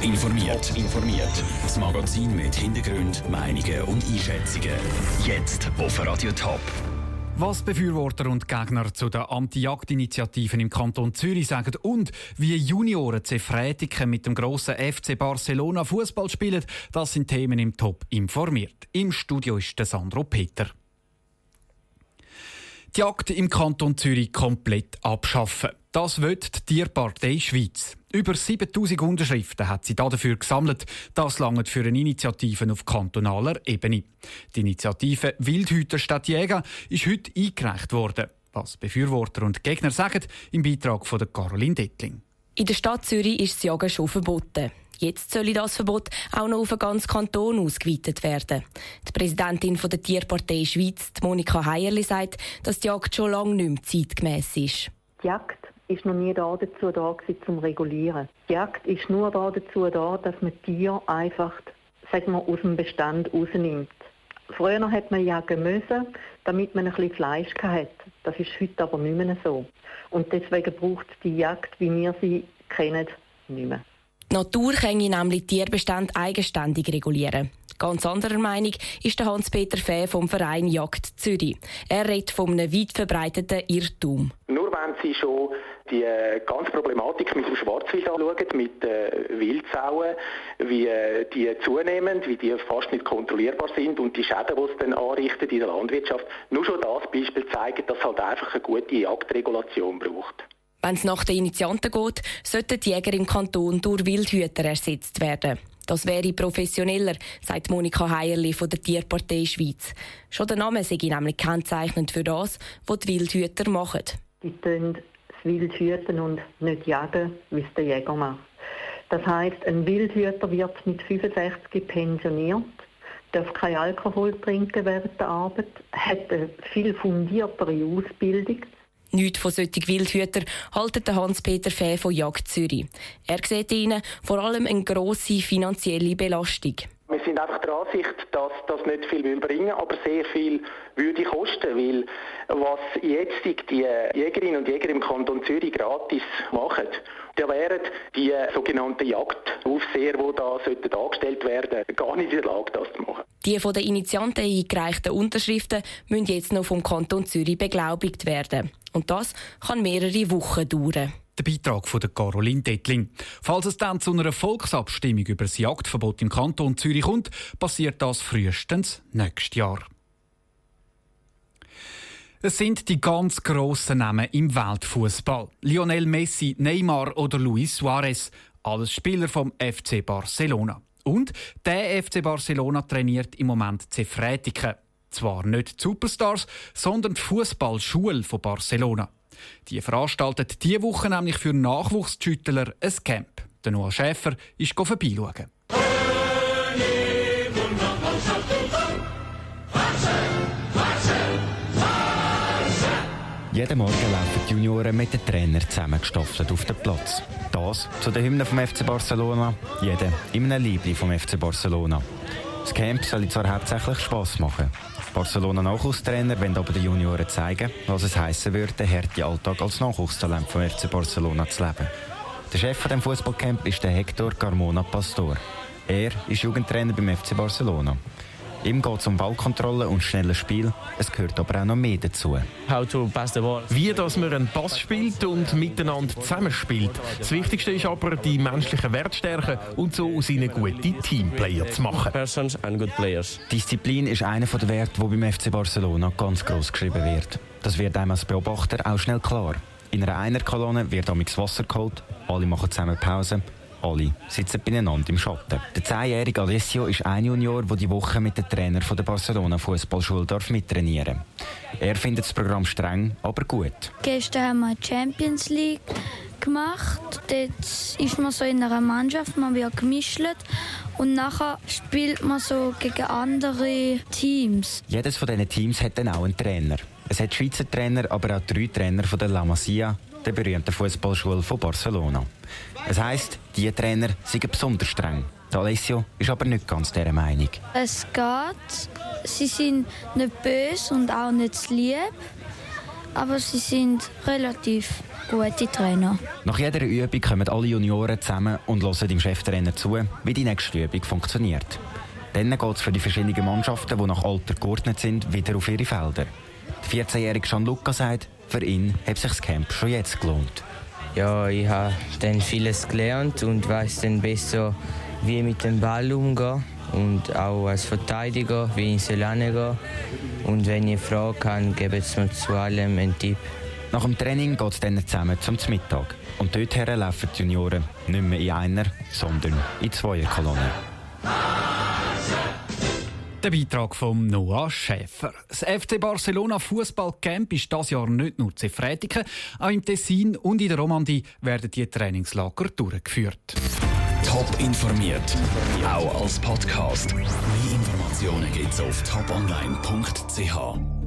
Top informiert. informiert. Das Magazin mit Hintergrund, Meinungen und Einschätzungen. Jetzt auf Radio Top. Was Befürworter und Gegner zu den Anti-Jagd-Initiativen im Kanton Zürich sagen und wie Junioren Zefrätiken mit dem grossen FC Barcelona Fußball spielen, das sind Themen im Top informiert. Im Studio ist der Sandro Peter. Die Jagd im Kanton Zürich komplett abschaffen. Das wird die Tierpartei Schweiz. Über 7000 Unterschriften hat sie dafür gesammelt. Das langt für eine Initiative auf kantonaler Ebene. Die Initiative Wildhüter statt Jäger ist heute eingereicht worden. Was Befürworter und Gegner sagen, im Beitrag von Caroline Dettling. In der Stadt Zürich ist das Jagen schon verboten. Jetzt soll das Verbot auch noch auf den ganzen Kanton ausgeweitet werden. Die Präsidentin der Tierpartei Schweiz, Monika Heierli, sagt, dass die Jagd schon lange nicht mehr zeitgemäß ist. Die Jagd ist noch nie da dazu da gewesen, zum regulieren. Die Jagd ist nur da dazu da, dass man Tiere einfach, sagen wir, aus dem Bestand rausnimmt. Früher hat man jagen müssen, damit man ein bisschen Fleisch hatte. Das ist heute aber nicht mehr so. Und deswegen braucht die Jagd, wie wir sie kennen, nicht mehr. Die Natur kann nämlich Tierbestände eigenständig regulieren. Ganz anderer Meinung ist der Hans-Peter Fäh vom Verein Jagd Zürich. Er redet von einem weit verbreiteten Irrtum. Nur wenn Sie schon die äh, ganze Problematik mit dem Schwarzwild anschauen, mit äh, Wildsauen, wie äh, die zunehmen, wie die fast nicht kontrollierbar sind und die Schäden, die es dann anrichten in der Landwirtschaft. Nur schon das Beispiel zeigt, dass es halt einfach eine gute Jagdregulation braucht. Wenn es nach den Initianten geht, sollten die Jäger im Kanton durch Wildhüter ersetzt werden. Das wäre professioneller, sagt Monika Heierli von der Tierpartei Schweiz. Schon der Name sei nämlich kennzeichnend für das, was die Wildhüter machen. Die tun das Wild hüten und nicht jagen, wie es der Jäger macht. Das heisst, ein Wildhüter wird mit 65 pensioniert, darf kein Alkohol trinken während der Arbeit, hat eine viel fundiertere Ausbildung, Nicht von solchen Wildhütern haltet Hans-Peter Fäh von Jagd Zürich. Er sieht ihnen vor allem eine grosse finanzielle Belastung. Wir sind einfach der Ansicht, dass das nicht viel will bringen, aber sehr viel würde kosten, weil was jetzt die Jägerinnen und Jäger im Kanton Zürich gratis machen, da wären die sogenannten Jagdaufseher, die da sollten angestellt werden, gar nicht in der Lage, das zu machen. Die von den Initianten eingereichten Unterschriften müssen jetzt noch vom Kanton Zürich beglaubigt werden. Und das kann mehrere Wochen dauern. Der Beitrag von Caroline Dettling. Falls es dann zu einer Volksabstimmung über das Jagdverbot im Kanton Zürich kommt, passiert das frühestens nächstes Jahr. Es sind die ganz grossen Namen im Weltfußball. Lionel Messi, Neymar oder Luis Suarez, alles Spieler vom FC Barcelona. Und der FC Barcelona trainiert im Moment Zefrätiken. Zwar nicht die Superstars, sondern die Fußballschule von Barcelona. Die veranstaltet diese Woche nämlich für Nachwuchsschüttler ein Camp. Der Noah Schäfer ist vorbeischauen. Jeden Morgen laufen die Junioren mit den Trainern zusammengestaffelt auf den Platz. Das zu den Hymnen vom FC Barcelona, jeder in einem Liebling vom FC Barcelona. Das Camp soll zwar hauptsächlich Spass machen. Barcelona Nachwuchstrainer wollen aber den Junioren zeigen, was es heissen würde, den harten Alltag als Nachwuchstalent vom FC Barcelona zu leben. Der Chef von dem Fußballcamp ist der Hector Carmona Pastor. Er ist Jugendtrainer beim FC Barcelona. Ihm geht es um Ballkontrolle und schnelles Spiel. Es gehört aber auch noch mehr dazu. Wie dass man einen Pass spielt und miteinander zusammenspielt. Das Wichtigste ist aber, die menschlichen Wertstärken und so aus ihnen gute Teamplayer zu machen. Disziplin ist einer der Werte, die beim FC Barcelona ganz gross geschrieben wird. Das wird einem als Beobachter auch schnell klar. In einer Einerkolonne wird amigs Wasser geholt, alle machen zusammen Pause alle sitzen beieinander im Schatten. Der 10-jährige Alessio ist ein Junior, der die Woche mit dem Trainer von der Barcelona Fußballschule mittrainieren darf. Er findet das Programm streng, aber gut. Gestern haben wir die Champions League gemacht. Dort ist man so in einer Mannschaft, man wird gemischt und nachher spielt man so gegen andere Teams. Jedes von diesen Teams hat dann auch einen Trainer. Es hat Schweizer Trainer, aber auch drei Trainer von der La Masia, der berühmten Fußballschule von Barcelona. Es heisst, die Trainer sind besonders streng. Alessio ist aber nicht ganz dieser Meinung. Es geht. Sie sind nicht böse und auch nicht lieb. aber sie sind relativ gute Trainer. Nach jeder Übung kommen alle Junioren zusammen und hören dem Cheftrainer zu, wie die nächste Übung funktioniert. Dann geht es für die verschiedenen Mannschaften, die nach Alter geordnet sind, wieder auf ihre Felder. Der 14-jährige Gianluca sagt, für ihn hat sich das Camp schon jetzt gelohnt. Ja, ich habe dann vieles gelernt und weiß dann besser, wie mit dem Ball umgehen und auch als Verteidiger, wie ich soll angehen. Und wenn ich eine Frage habe, gebe ich mir zu allem einen Tipp. Nach dem Training geht es dann zusammen zum Mittag. Und dorthin laufen die Junioren nicht mehr in einer, sondern in zwei Kolonnen. Der Beitrag von Noah Schäfer. Das FC Barcelona Fußballcamp ist das Jahr nicht nur zu Frätiken, auch im Tessin und in der Romandie werden die Trainingslager durchgeführt. Top informiert, auch als Podcast. Mehr Informationen gibt's auf toponline.ch.